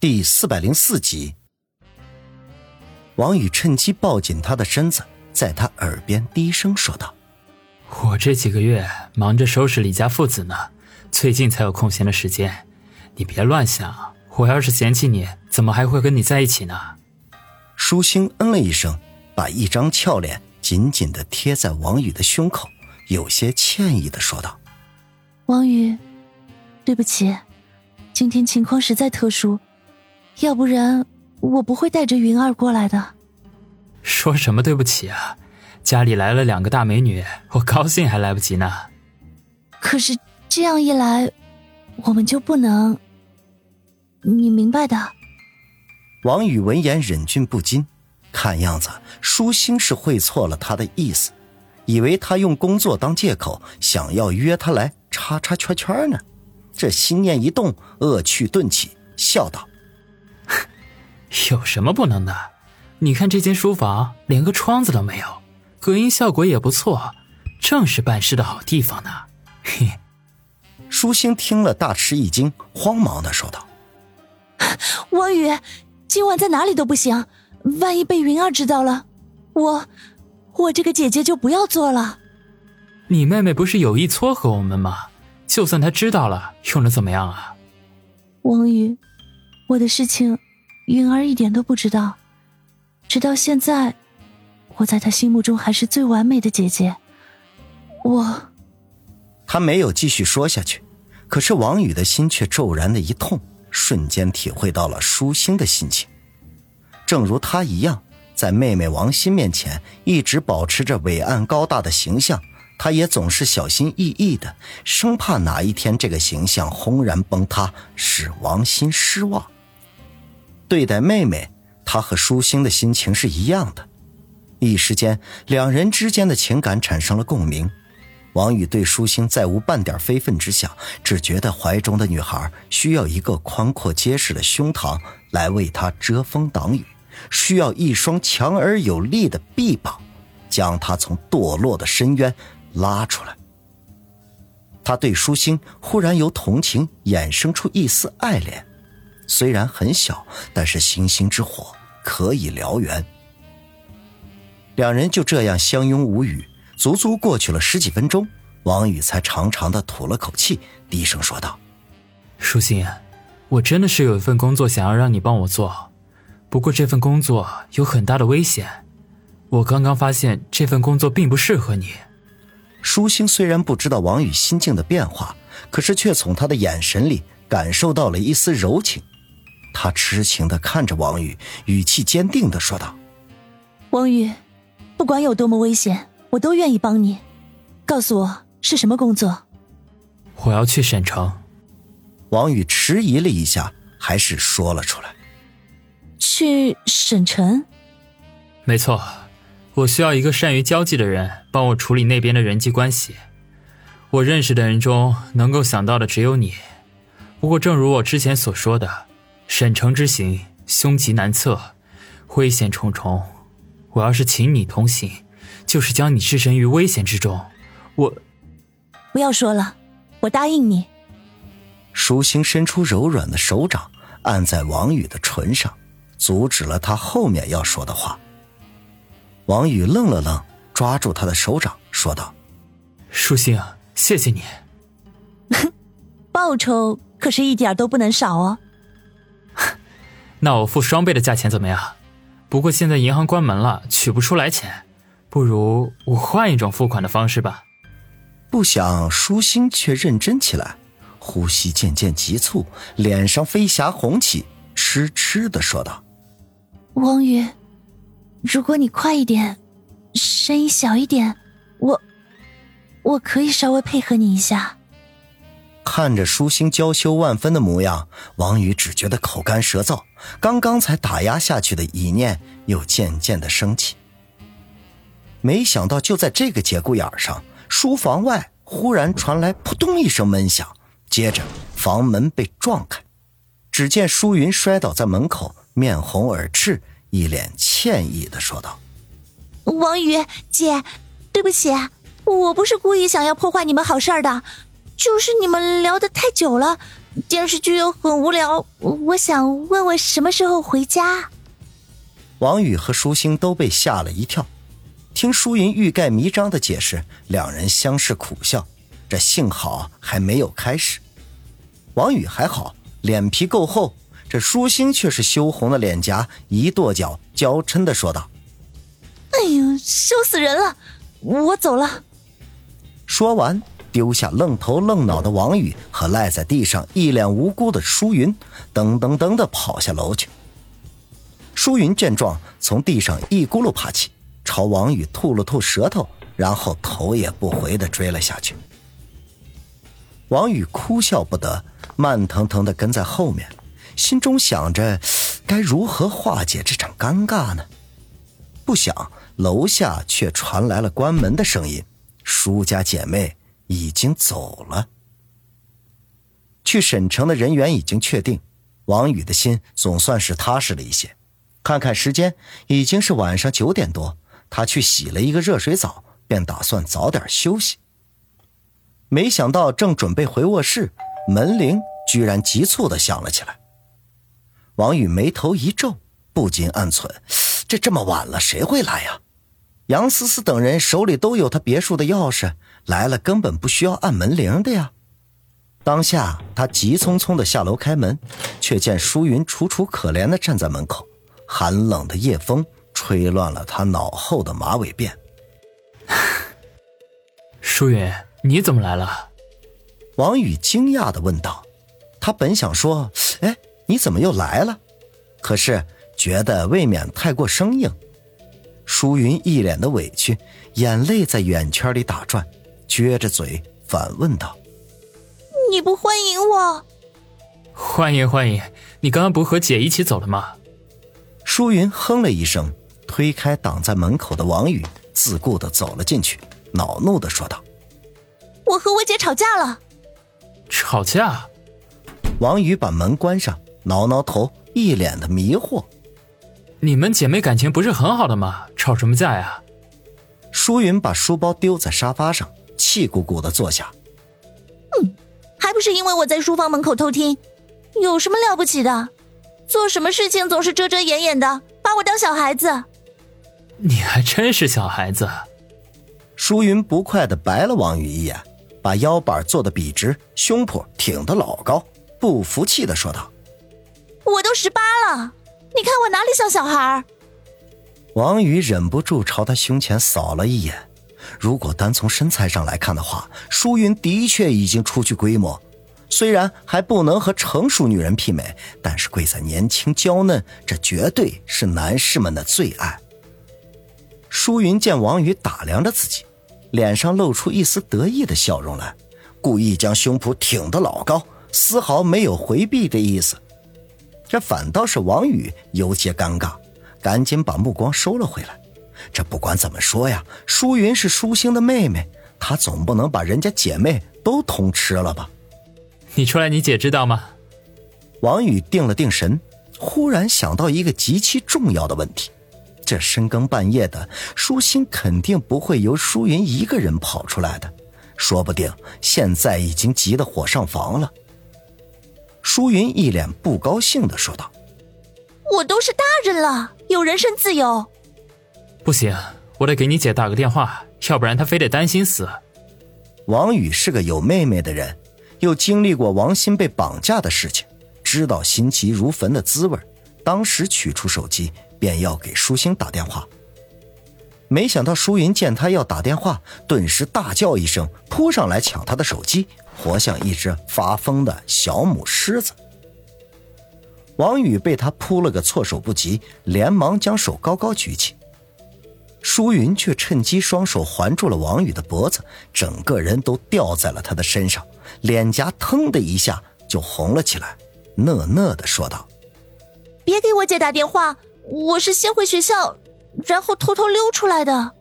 第四百零四集，王宇趁机抱紧他的身子，在他耳边低声说道：“我这几个月忙着收拾李家父子呢，最近才有空闲的时间。你别乱想，我要是嫌弃你，怎么还会跟你在一起呢？”舒心嗯了一声，把一张俏脸紧紧的贴在王宇的胸口，有些歉意的说道：“王宇，对不起，今天情况实在特殊。”要不然我不会带着云儿过来的。说什么对不起啊？家里来了两个大美女，我高兴还来不及呢。可是这样一来，我们就不能……你明白的。王宇闻言忍俊不禁，看样子舒心是会错了他的意思，以为他用工作当借口，想要约他来叉叉圈圈呢。这心念一动，恶趣顿起，笑道。有什么不能的？你看这间书房连个窗子都没有，隔音效果也不错，正是办事的好地方呢。嘿，舒心听了大吃一惊，慌忙的说道：“王宇，今晚在哪里都不行，万一被云儿知道了，我，我这个姐姐就不要做了。”你妹妹不是有意撮合我们吗？就算她知道了，又能怎么样啊？王宇，我的事情。云儿一点都不知道，直到现在，我在她心目中还是最完美的姐姐。我，他没有继续说下去，可是王宇的心却骤然的一痛，瞬间体会到了舒心的心情。正如他一样，在妹妹王心面前一直保持着伟岸高大的形象，他也总是小心翼翼的，生怕哪一天这个形象轰然崩塌，使王心失望。对待妹妹，他和舒心的心情是一样的。一时间，两人之间的情感产生了共鸣。王宇对舒心再无半点非分之想，只觉得怀中的女孩需要一个宽阔结实的胸膛来为她遮风挡雨，需要一双强而有力的臂膀，将她从堕落的深渊拉出来。他对舒心忽然由同情衍生出一丝爱怜。虽然很小，但是星星之火可以燎原。两人就这样相拥无语，足足过去了十几分钟，王宇才长长的吐了口气，低声说道：“舒心，我真的是有一份工作想要让你帮我做，不过这份工作有很大的危险。我刚刚发现这份工作并不适合你。”舒心虽然不知道王宇心境的变化，可是却从他的眼神里感受到了一丝柔情。他痴情的看着王宇，语气坚定的说道：“王宇，不管有多么危险，我都愿意帮你。告诉我是什么工作？”我要去省城。王宇迟疑了一下，还是说了出来：“去省城？”没错，我需要一个善于交际的人帮我处理那边的人际关系。我认识的人中，能够想到的只有你。不过，正如我之前所说的。省城之行，凶吉难测，危险重重。我要是请你同行，就是将你置身于危险之中。我，不要说了，我答应你。舒心伸出柔软的手掌，按在王宇的唇上，阻止了他后面要说的话。王宇愣了愣，抓住他的手掌，说道：“舒心，谢谢你。哼 报酬可是一点都不能少哦。”那我付双倍的价钱怎么样？不过现在银行关门了，取不出来钱，不如我换一种付款的方式吧。不想舒心却认真起来，呼吸渐渐急促，脸上飞霞红起，痴痴的说道：“王云，如果你快一点，声音小一点，我我可以稍微配合你一下。”看着舒心娇羞万分的模样，王宇只觉得口干舌燥，刚刚才打压下去的意念又渐渐的升起。没想到就在这个节骨眼上，书房外忽然传来扑通一声闷响，接着房门被撞开，只见舒云摔倒在门口，面红耳赤，一脸歉意的说道：“王宇姐，对不起，我不是故意想要破坏你们好事儿的。”就是你们聊得太久了，电视剧又很无聊，我想问问什么时候回家。王宇和舒心都被吓了一跳，听舒云欲盖弥彰的解释，两人相视苦笑。这幸好还没有开始。王宇还好，脸皮够厚；这舒心却是羞红了脸颊，一跺脚，娇嗔的说道：“哎呦，羞死人了！我走了。”说完，丢下愣头愣脑的王宇和赖在地上一脸无辜的舒云，噔噔噔的跑下楼去。舒云见状，从地上一咕噜爬起，朝王宇吐了吐舌头，然后头也不回的追了下去。王宇哭笑不得，慢腾腾的跟在后面，心中想着该如何化解这场尴尬呢？不想楼下却传来了关门的声音，舒家姐妹已经走了。去省城的人员已经确定，王宇的心总算是踏实了一些。看看时间，已经是晚上九点多。他去洗了一个热水澡，便打算早点休息。没想到正准备回卧室，门铃居然急促的响了起来。王宇眉头一皱，不禁暗忖：这这么晚了，谁会来呀？杨思思等人手里都有他别墅的钥匙，来了根本不需要按门铃的呀。当下他急匆匆的下楼开门，却见舒云楚楚可怜的站在门口。寒冷的夜风吹乱了他脑后的马尾辫。舒云，你怎么来了？王宇惊讶的问道。他本想说：“哎，你怎么又来了？”可是觉得未免太过生硬。舒云一脸的委屈，眼泪在眼圈里打转，撅着嘴反问道：“你不欢迎我？”“欢迎欢迎，你刚刚不和姐一起走了吗？”舒云哼了一声，推开挡在门口的王宇，自顾的走了进去，恼怒的说道：“我和我姐吵架了。”吵架？王宇把门关上，挠挠头，一脸的迷惑：“你们姐妹感情不是很好的吗？吵什么架呀？”舒云把书包丢在沙发上，气鼓鼓的坐下：“嗯，还不是因为我在书房门口偷听，有什么了不起的？”做什么事情总是遮遮掩掩的，把我当小孩子。你还真是小孩子。舒云不快的白了王宇一眼，把腰板坐得笔直，胸脯挺得老高，不服气的说道：“我都十八了，你看我哪里像小孩？”王宇忍不住朝他胸前扫了一眼。如果单从身材上来看的话，舒云的确已经初具规模。虽然还不能和成熟女人媲美，但是贵在年轻娇嫩，这绝对是男士们的最爱。舒云见王宇打量着自己，脸上露出一丝得意的笑容来，故意将胸脯挺得老高，丝毫没有回避的意思。这反倒是王宇有些尴尬，赶紧把目光收了回来。这不管怎么说呀，舒云是舒星的妹妹，她总不能把人家姐妹都通吃了吧？你出来，你姐知道吗？王宇定了定神，忽然想到一个极其重要的问题：这深更半夜的，舒心肯定不会由舒云一个人跑出来的，说不定现在已经急得火上房了。舒云一脸不高兴的说道：“我都是大人了，有人身自由。不行，我得给你姐打个电话，要不然她非得担心死。”王宇是个有妹妹的人。又经历过王鑫被绑架的事情，知道心急如焚的滋味当时取出手机，便要给舒心打电话。没想到舒云见他要打电话，顿时大叫一声，扑上来抢他的手机，活像一只发疯的小母狮子。王宇被他扑了个措手不及，连忙将手高高举起。舒云却趁机双手环住了王宇的脖子，整个人都吊在了他的身上，脸颊腾的一下就红了起来，讷讷的说道：“别给我姐打电话，我是先回学校，然后偷偷溜出来的。”